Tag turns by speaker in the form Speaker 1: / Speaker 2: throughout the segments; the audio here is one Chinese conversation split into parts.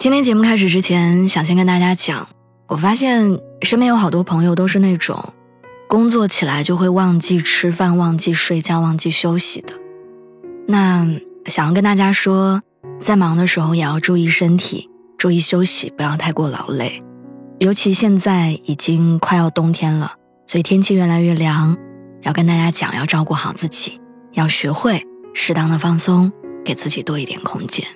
Speaker 1: 今天节目开始之前，想先跟大家讲，我发现身边有好多朋友都是那种工作起来就会忘记吃饭、忘记睡觉、忘记休息的。那想要跟大家说，在忙的时候也要注意身体，注意休息，不要太过劳累。尤其现在已经快要冬天了，所以天气越来越凉，要跟大家讲，要照顾好自己，要学会适当的放松，给自己多一点空间。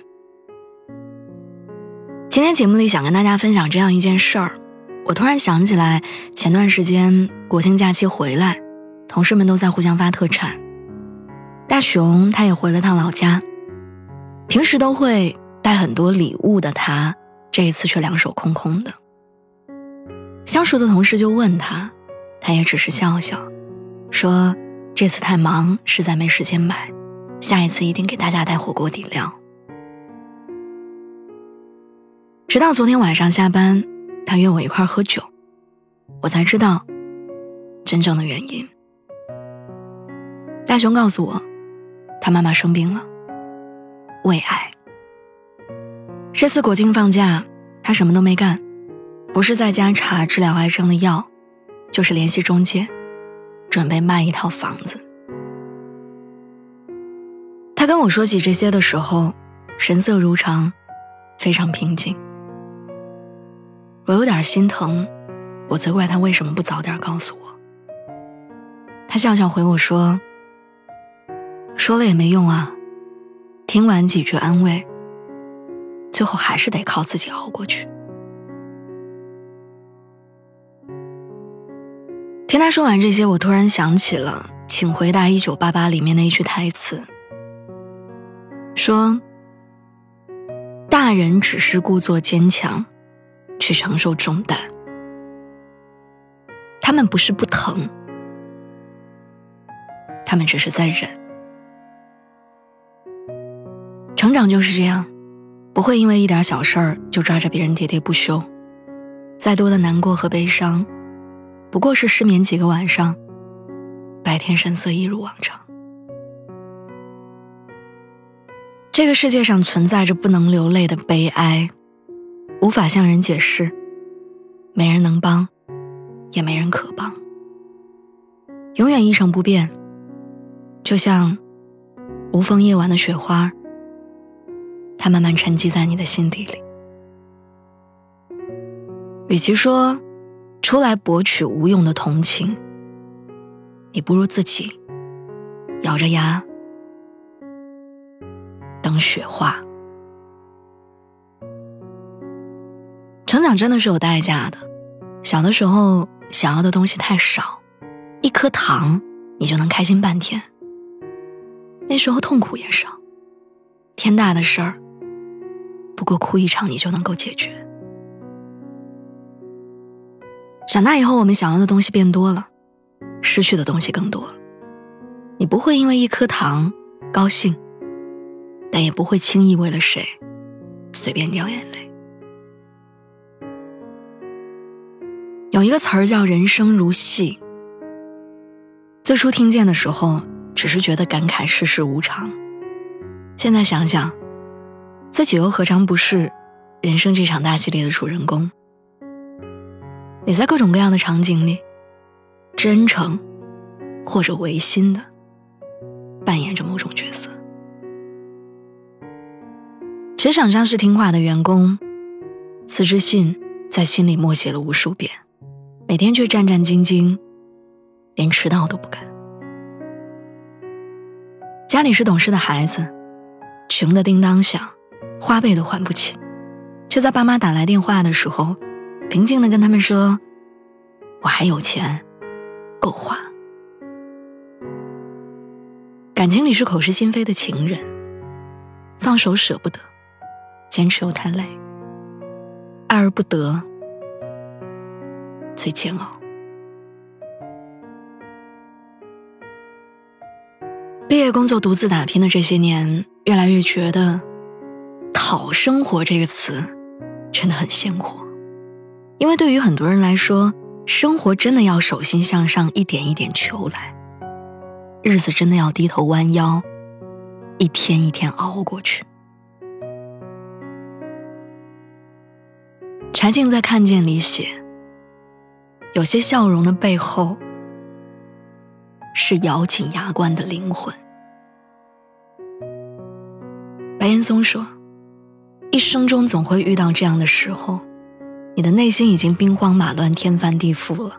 Speaker 1: 今天节目里想跟大家分享这样一件事儿，我突然想起来，前段时间国庆假期回来，同事们都在互相发特产。大熊他也回了趟老家，平时都会带很多礼物的他，这一次却两手空空的。相熟的同事就问他，他也只是笑笑，说这次太忙，实在没时间买，下一次一定给大家带火锅底料。直到昨天晚上下班，他约我一块喝酒，我才知道真正的原因。大雄告诉我，他妈妈生病了，胃癌。这次国庆放假，他什么都没干，不是在家查治疗癌症的药，就是联系中介，准备卖一套房子。他跟我说起这些的时候，神色如常，非常平静。我有点心疼，我责怪他为什么不早点告诉我。他笑笑回我说：“说了也没用啊，听完几句安慰，最后还是得靠自己熬过去。”听他说完这些，我突然想起了《请回答一九八八》里面的一句台词，说：“大人只是故作坚强。”去承受重担，他们不是不疼，他们只是在忍。成长就是这样，不会因为一点小事儿就抓着别人喋喋不休。再多的难过和悲伤，不过是失眠几个晚上，白天神色一如往常。这个世界上存在着不能流泪的悲哀。无法向人解释，没人能帮，也没人可帮，永远一成不变，就像无风夜晚的雪花，它慢慢沉积在你的心底里。与其说出来博取无用的同情，你不如自己咬着牙等雪化。成长真的是有代价的，小的时候想要的东西太少，一颗糖你就能开心半天。那时候痛苦也少，天大的事儿，不过哭一场你就能够解决。长大以后，我们想要的东西变多了，失去的东西更多。你不会因为一颗糖高兴，但也不会轻易为了谁随便掉眼泪。有一个词儿叫“人生如戏”。最初听见的时候，只是觉得感慨世事无常。现在想想，自己又何尝不是人生这场大戏里的主人公？你在各种各样的场景里，真诚或者违心的扮演着某种角色。职场上是听话的员工，辞职信在心里默写了无数遍。每天却战战兢兢，连迟到都不敢。家里是懂事的孩子，穷的叮当响，花呗都还不起，却在爸妈打来电话的时候，平静的跟他们说：“我还有钱，够花。”感情里是口是心非的情人，放手舍不得，坚持又太累，爱而不得最煎熬。毕业工作独自打拼的这些年，越来越觉得“讨生活”这个词真的很鲜活，因为对于很多人来说，生活真的要手心向上，一点一点求来，日子真的要低头弯腰，一天一天熬过去。柴静在《看见》里写：“有些笑容的背后。”是咬紧牙关的灵魂。白岩松说：“一生中总会遇到这样的时候，你的内心已经兵荒马乱、天翻地覆了，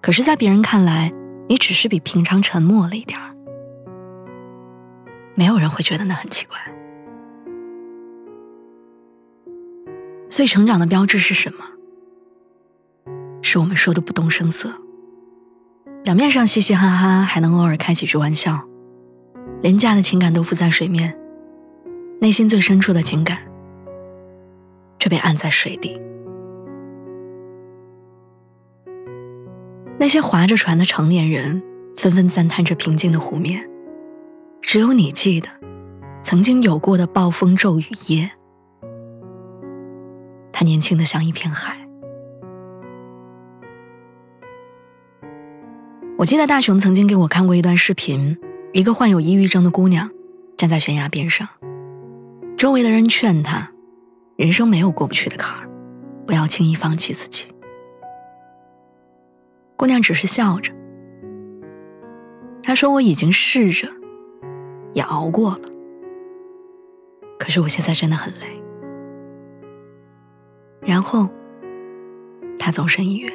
Speaker 1: 可是，在别人看来，你只是比平常沉默了一点儿。没有人会觉得那很奇怪。所以，成长的标志是什么？是我们说的不动声色。”表面上嘻嘻哈哈，还能偶尔开几句玩笑，廉价的情感都浮在水面，内心最深处的情感却被按在水底。那些划着船的成年人纷纷赞叹着平静的湖面，只有你记得，曾经有过的暴风骤雨夜，他年轻的像一片海。我记得大雄曾经给我看过一段视频，一个患有抑郁症的姑娘站在悬崖边上，周围的人劝她，人生没有过不去的坎儿，不要轻易放弃自己。姑娘只是笑着，她说：“我已经试着，也熬过了，可是我现在真的很累。”然后，她走身医院。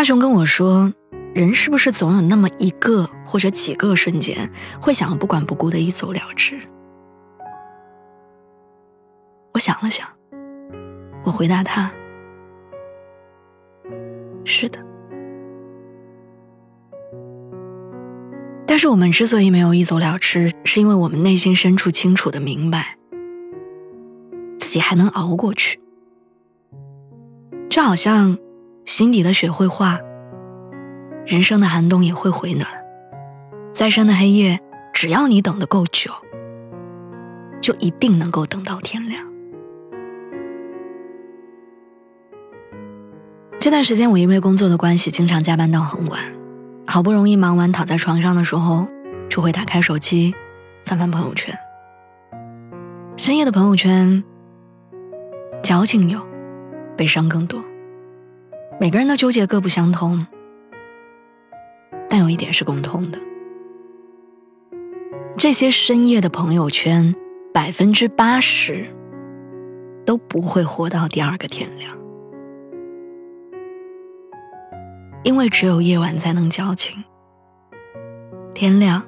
Speaker 1: 大雄跟我说：“人是不是总有那么一个或者几个瞬间，会想要不管不顾的一走了之？”我想了想，我回答他：“是的。”但是我们之所以没有一走了之，是因为我们内心深处清楚的明白，自己还能熬过去，就好像……心底的雪会化，人生的寒冬也会回暖。再深的黑夜，只要你等得够久，就一定能够等到天亮。这段时间，我因为工作的关系，经常加班到很晚。好不容易忙完，躺在床上的时候，就会打开手机，翻翻朋友圈。深夜的朋友圈，矫情有，悲伤更多。每个人的纠结各不相同，但有一点是共通的：这些深夜的朋友圈，百分之八十都不会活到第二个天亮，因为只有夜晚才能矫情，天亮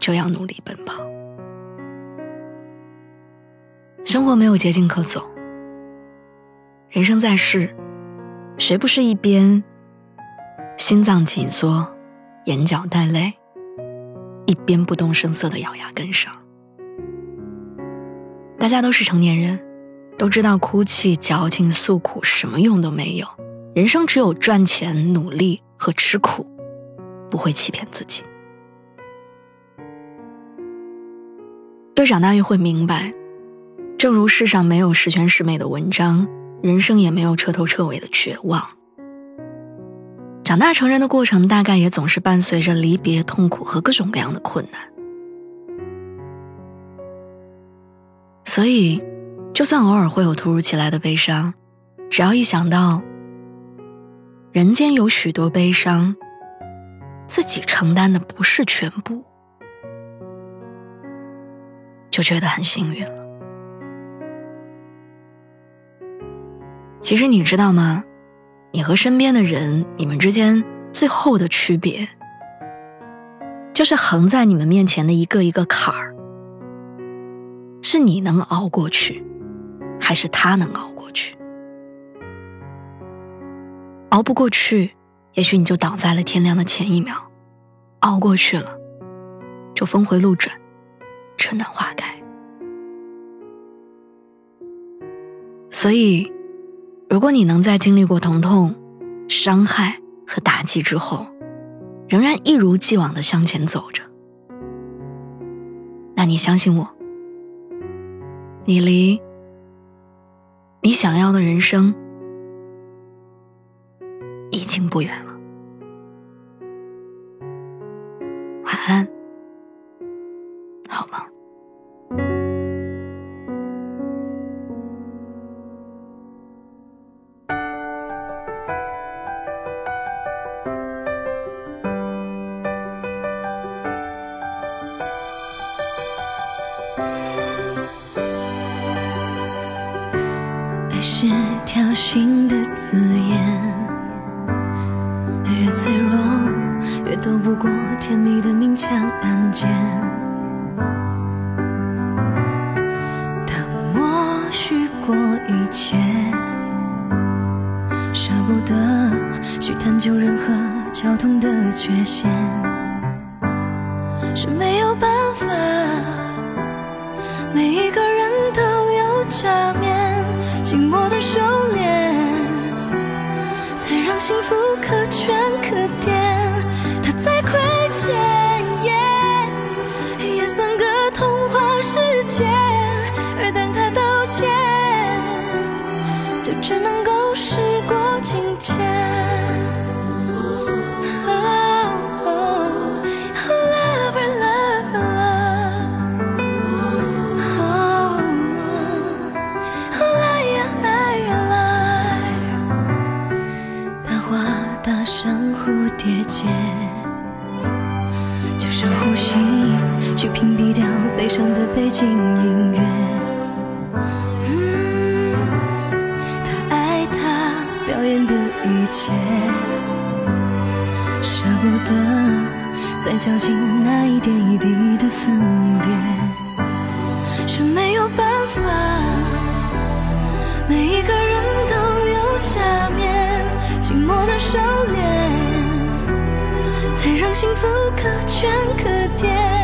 Speaker 1: 就要努力奔跑。生活没有捷径可走，人生在世。谁不是一边心脏紧缩、眼角带泪，一边不动声色的咬牙跟上？大家都是成年人，都知道哭泣、矫情、诉苦什么用都没有。人生只有赚钱、努力和吃苦，不会欺骗自己。越长大越会明白，正如世上没有十全十美的文章。人生也没有彻头彻尾的绝望。长大成人的过程，大概也总是伴随着离别、痛苦和各种各样的困难。所以，就算偶尔会有突如其来的悲伤，只要一想到人间有许多悲伤，自己承担的不是全部，就觉得很幸运了。其实你知道吗？你和身边的人，你们之间最后的区别，就是横在你们面前的一个一个坎儿，是你能熬过去，还是他能熬过去？熬不过去，也许你就倒在了天亮的前一秒；熬过去了，就峰回路转，春暖花开。所以，如果你能在经历过疼痛、伤害和打击之后，仍然一如既往的向前走着，那你相信我，你离你想要的人生已经不远。
Speaker 2: 切，舍不得去探究任何交通的缺陷，深呼吸，去屏蔽掉悲伤的背景音乐。嗯，他爱他表演的一切，舍不得再较劲那一点一滴的分别，却没有办法，每一个人都有假面，寂寞的收敛。让幸福可圈可点，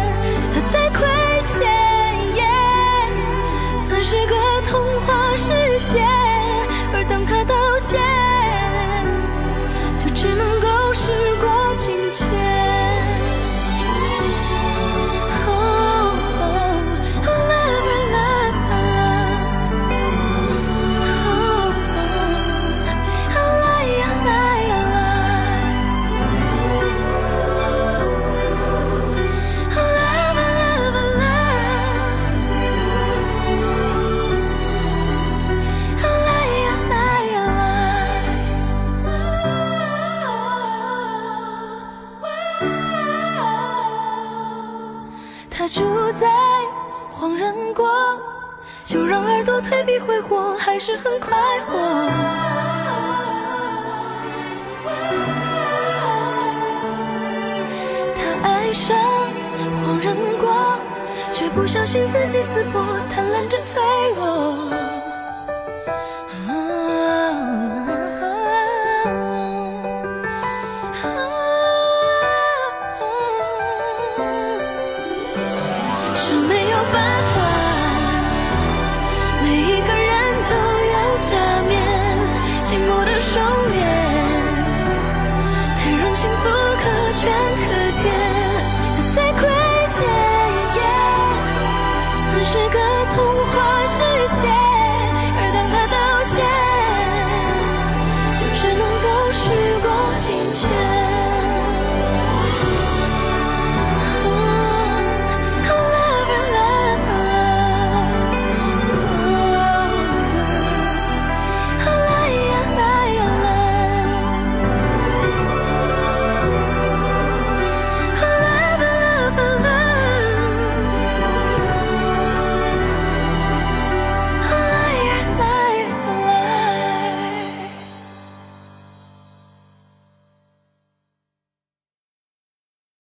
Speaker 2: 还是很快活。他爱上恍然过，却不小心自己刺破，贪婪着脆弱。